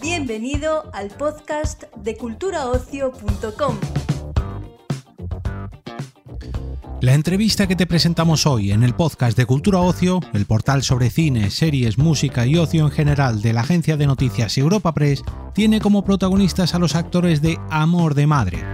Bienvenido al podcast de culturaocio.com. La entrevista que te presentamos hoy en el podcast de Cultura Ocio, el portal sobre cine, series, música y ocio en general de la agencia de noticias Europa Press, tiene como protagonistas a los actores de Amor de Madre.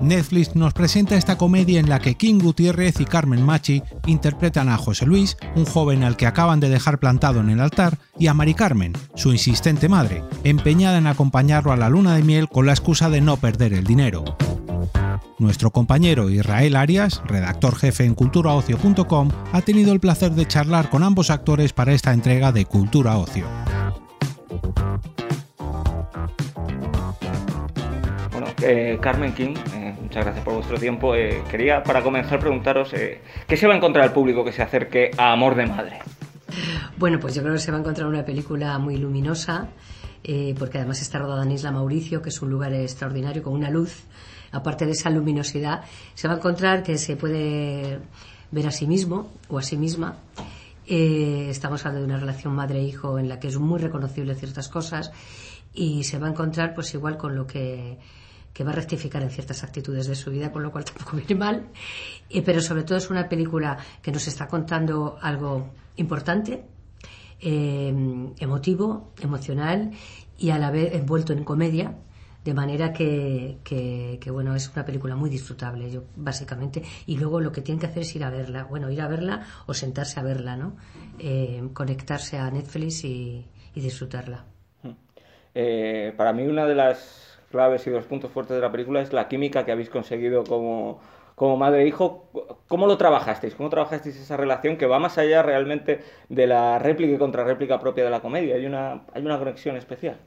Netflix nos presenta esta comedia en la que King Gutiérrez y Carmen Machi interpretan a José Luis, un joven al que acaban de dejar plantado en el altar, y a Mari Carmen, su insistente madre, empeñada en acompañarlo a la luna de miel con la excusa de no perder el dinero. Nuestro compañero Israel Arias, redactor jefe en culturaocio.com, ha tenido el placer de charlar con ambos actores para esta entrega de Cultura Ocio. Bueno, eh, Carmen King, muchas gracias por vuestro tiempo. Eh, quería, para comenzar, preguntaros qué se va a encontrar el público que se acerque a Amor de Madre. Bueno, pues yo creo que se va a encontrar una película muy luminosa, porque además está rodada en Isla Mauricio, que es un lugar extraordinario con una luz aparte de esa luminosidad, se va a encontrar que se puede ver a sí mismo o a sí misma. Eh, estamos hablando de una relación madre-hijo en la que es muy reconocible ciertas cosas y se va a encontrar pues igual con lo que, va a rectificar en ciertas actitudes de su vida, con lo cual tampoco viene mal. Eh, pero sobre todo es una película que nos está contando algo importante, eh, emotivo, emocional y a la vez envuelto en comedia de manera que, que, bueno, es una película muy disfrutable, yo, básicamente. Y luego lo que tienen que hacer es ir a verla. Bueno, ir a verla o sentarse a verla, ¿no? Eh, conectarse a Netflix y, disfrutarla. Eh, para mí una de las claves y los puntos fuertes de la película es la química que habéis conseguido como, como madre e hijo. ¿Cómo lo trabajasteis? ¿Cómo trabajasteis esa relación que va más allá realmente de la réplica y contrarréplica propia de la comedia? Hay una, hay una conexión especial.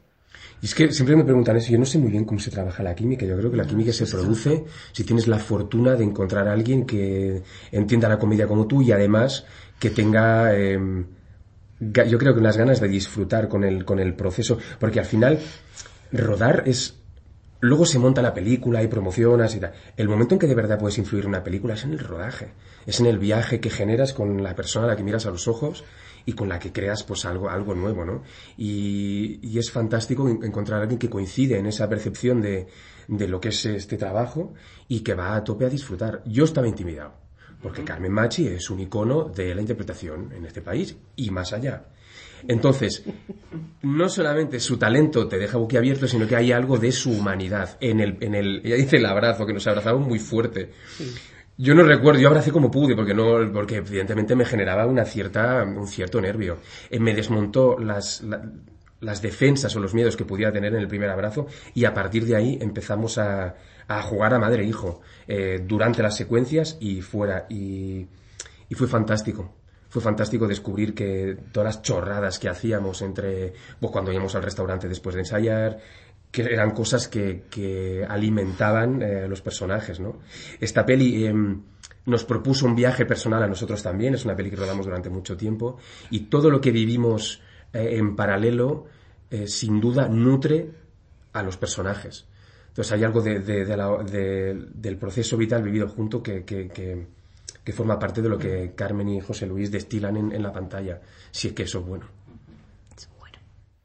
Y es que siempre me preguntan eso, yo no sé muy bien cómo se trabaja la química, yo creo que la química se produce si tienes la fortuna de encontrar a alguien que entienda la comedia como tú y además que tenga, em, yo creo que unas ganas de disfrutar con el, con el proceso, porque al final rodar es Luego se monta la película y promocionas y tal. El momento en que de verdad puedes influir en una película es en el rodaje. Es en el viaje que generas con la persona a la que miras a los ojos y con la que creas pues algo, algo nuevo, ¿no? Y, es fantástico encontrar a alguien que coincide en esa percepción de, de lo que es este trabajo y que va a tope a disfrutar. Yo estaba intimidado, porque Carmen Machi es un icono de la interpretación en este país y más allá. Entonces, no solamente su talento te deja boquiabierto, sino que hay algo de su humanidad en el, en el, ella dice el abrazo, que nos abrazamos muy fuerte. Yo no recuerdo, yo abracé como pude, porque no, porque evidentemente me generaba una cierta, un cierto nervio. Eh, me desmontó las, las defensas o los miedos que pudiera tener en el primer abrazo y a partir de ahí empezamos a, a jugar a madre e hijo eh, durante las secuencias y fuera y, fue fantástico fue fantástico descubrir que todas las chorradas que hacíamos entre, pues cuando íbamos al restaurante después de ensayar, que eran cosas que, que alimentaban eh, los personajes, ¿no? Esta peli em, nos propuso un viaje personal a nosotros también, es una peli que rodamos durante mucho tiempo, y todo lo que vivimos eh, en paralelo, eh, sin duda, nutre a los personajes. Entonces hay algo de, del proceso vital vivido junto que, que que forma parte de lo que Carmen y José Luis destilan en, la pantalla, si es que eso es bueno.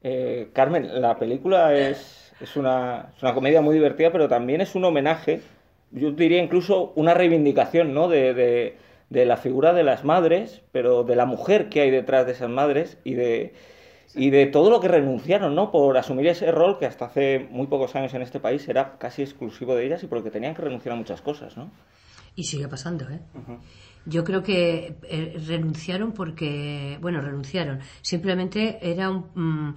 Eh, Carmen, la película es, es, una, es, una, comedia muy divertida, pero también es un homenaje, yo diría incluso una reivindicación ¿no? de, de, de la figura de las madres, pero de la mujer que hay detrás de esas madres y de, y de todo lo que renunciaron, ¿no? Por asumir ese rol que hasta hace muy pocos años en este país era casi exclusivo de ellas y porque tenían que renunciar a muchas cosas, ¿no? Y sigue pasando, ¿eh? Yo creo que eh, renunciaron porque, bueno, renunciaron. Simplemente era un... Mm,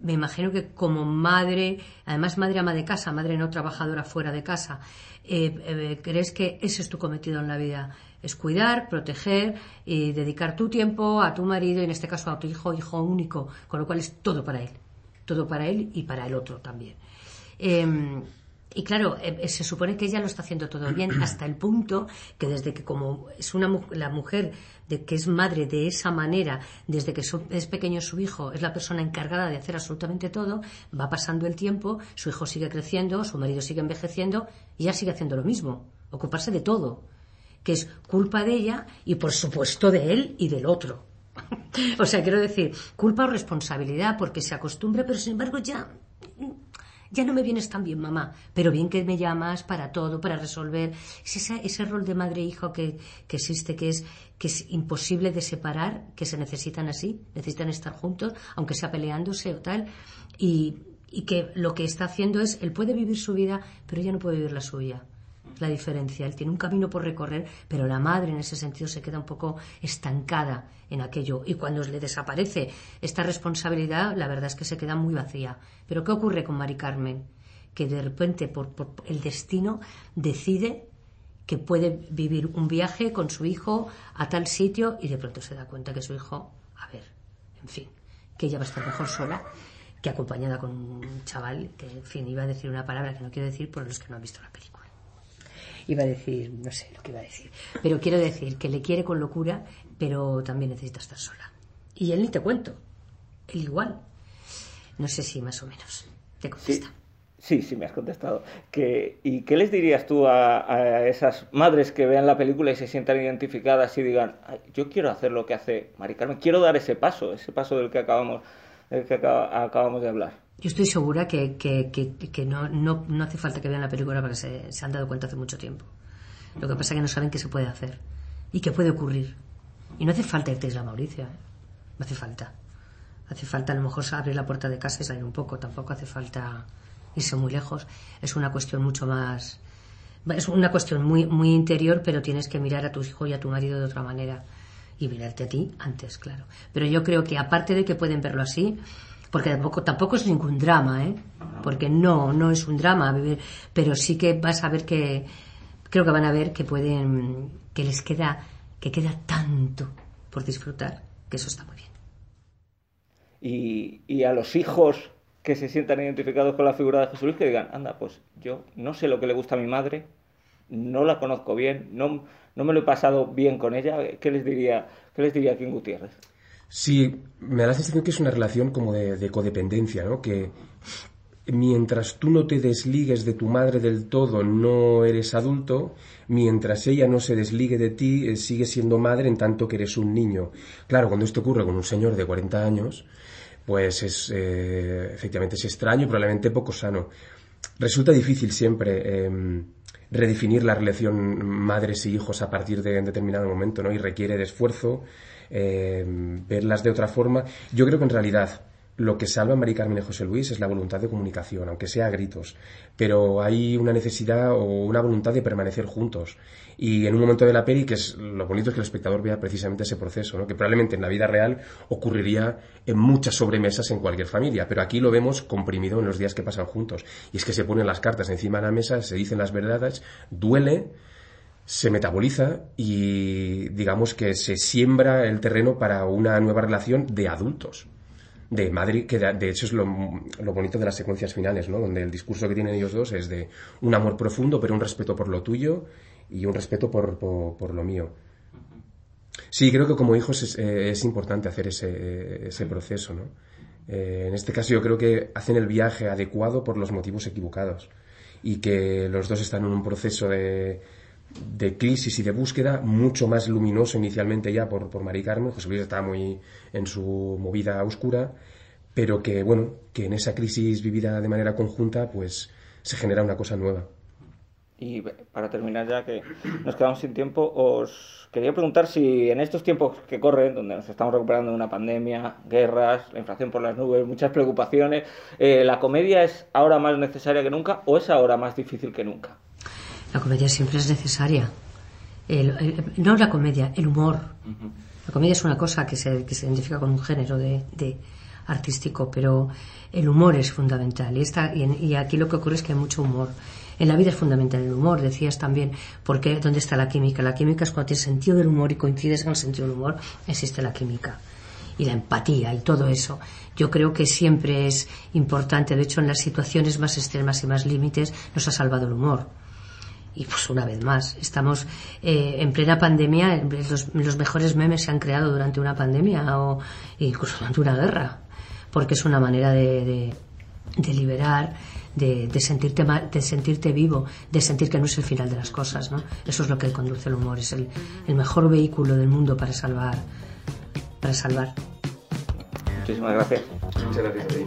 me imagino que como madre, además madre ama de casa, madre no trabajadora fuera de casa, eh, eh, crees que ese es tu cometido en la vida, es cuidar, proteger y dedicar tu tiempo a tu marido, y en este caso a tu hijo, hijo único, con lo cual es todo para él, todo para él y para el otro también. Em, y claro, eh, eh, se supone que ella lo está haciendo todo bien hasta el punto que desde que como es una la mujer de que es madre de esa manera, desde que es pequeño su hijo, es la persona encargada de hacer absolutamente todo, va pasando el tiempo, su hijo sigue creciendo, su marido sigue envejeciendo y ella sigue haciendo lo mismo, ocuparse de todo. que es culpa de ella y por supuesto de él y del otro. o sea, quiero decir, culpa o responsabilidad porque se acostumbra, pero sin embargo ya ya no me vienes tan bien, mamá, pero bien que me llamas para todo, para resolver. Es ese, ese rol de madre e hijo que, que, existe, que es, que es imposible de separar, que se necesitan así, necesitan estar juntos, aunque sea peleándose o tal, y, y que lo que está haciendo es, él puede vivir su vida, pero ella no puede vivir la suya la diferencia. Él tiene un camino por recorrer, pero la madre en ese sentido se queda un poco estancada en aquello. Y cuando le desaparece esta responsabilidad, la verdad es que se queda muy vacía. Pero ¿qué ocurre con Mari Carmen? Que de repente, por, el destino, decide que puede vivir un viaje con su hijo a tal sitio y de pronto se da cuenta que su hijo, a ver, en fin, que ella va a estar mejor sola que acompañada con un chaval que, en fin, iba a decir una palabra que no quiero decir por los que no han visto la película iba a decir, no sé lo que iba a decir, pero quiero decir que le quiere con locura, pero también necesita estar sola. Y él ni te cuento, él igual. No sé si más o menos te contesta. Sí. Sí, me has contestado. ¿Y qué les dirías tú a, esas madres que vean la película y se sientan identificadas y digan, yo quiero hacer lo que hace Mari Carmen, quiero dar ese paso, ese paso del que acabamos, del que acabamos de hablar? Yo estoy segura que, que, que, no, no, no, hace falta que vean la película porque se, se, han dado cuenta hace mucho tiempo. Lo que pasa es que no saben qué se puede hacer y qué puede ocurrir. Y no hace falta irte a Isla Mauricio, ¿eh? no hace falta. Hace falta a lo mejor abrir la puerta de casa y salir un poco, tampoco hace falta irse muy lejos. Es una cuestión mucho más. Es una cuestión muy, muy interior, pero tienes que mirar a tu hijo y a tu marido de otra manera. Y mirarte a ti antes, claro. Pero yo creo que aparte de que pueden verlo así, porque tampoco, tampoco es ningún drama, ¿eh? Porque no, no es un drama, pero sí que vas a ver que, creo que van a ver que pueden, que les queda, que queda tanto por disfrutar, que eso está muy bien. Y, y a los hijos que se sientan identificados con la figura de Jesús que digan, anda, pues yo no sé lo que le gusta a mi madre, no la conozco bien, no, no me lo he pasado bien con ella, ¿qué les diría, qué les diría King Gutiérrez? Sí, me da la sensación que es una relación como de, codependencia, ¿no? Que mientras tú no te desligues de tu madre del todo, no eres adulto, mientras ella no se desligue de ti, eh, sigue siendo madre en tanto que eres un niño. Claro, cuando esto ocurre con un señor de 40 años, pues es, eh, efectivamente es extraño y probablemente poco sano. Resulta difícil siempre em, redefinir la relación madres y hijos a partir de un determinado momento, ¿no? Y requiere de esfuerzo, eh, verlas de otra forma. Yo creo que en realidad lo que salva a María Carmen y José Luis es la voluntad de comunicación, aunque sea a gritos. Pero hay una necesidad o una voluntad de permanecer juntos. Y en un momento de la peli, que es lo bonito es que el espectador vea precisamente ese proceso, ¿no? que probablemente en la vida real ocurriría en muchas sobremesas en cualquier familia, pero aquí lo vemos comprimido en los días que pasan juntos. Y es que se ponen las cartas encima de la mesa, se dicen las verdades, duele, se metaboliza y digamos que se siembra el terreno para una nueva relación de adultos. De madre, que de, hecho es lo, bonito de las secuencias finales, ¿no? Donde el discurso que tienen ellos dos es de un amor profundo, pero un respeto por lo tuyo y un respeto por, por, lo mío. Sí, creo que como hijos es, eh, importante hacer ese, ese proceso, ¿no? Eh, en este caso yo creo que hacen el viaje adecuado por los motivos equivocados y que los dos están en un proceso de, de crisis y de búsqueda mucho más luminoso inicialmente ya por, por Mari Carmen. José Luis estaba muy en su movida oscura, pero que, bueno, que en esa crisis vivida de manera conjunta, pues se genera una cosa nueva. Y para terminar ya que nos quedamos sin tiempo, os quería preguntar si en estos tiempos que corren, donde nos estamos recuperando de una pandemia, guerras, la inflación por las nubes, muchas preocupaciones, eh, ¿la comedia es ahora más necesaria que nunca o es ahora más difícil que nunca? La comedia siempre es necesaria. no la comedia, el humor. La comedia es una cosa que se, que se identifica con un género de, artístico, pero el humor es fundamental. Y, esta, y, aquí lo que ocurre es que hay mucho humor. En la vida es fundamental el humor, decías también, porque ¿dónde está la química? La química es cuando tienes sentido del humor y coincides con el sentido del humor, existe la química. Y la empatía y todo eso. Yo creo que siempre es importante, de hecho en las situaciones más extremas y más límites nos ha salvado el humor y pues una vez más, estamos eh, en plena pandemia, los, mejores memes se han creado durante una pandemia o incluso durante una guerra, porque es una manera de, de, liberar, de, sentirte de sentirte vivo, de sentir que no es el final de las cosas, ¿no? Eso es lo que conduce el humor, es el, el mejor vehículo del mundo para salvar, para salvar. Muchísimas gracias. Muchas gracias a ti.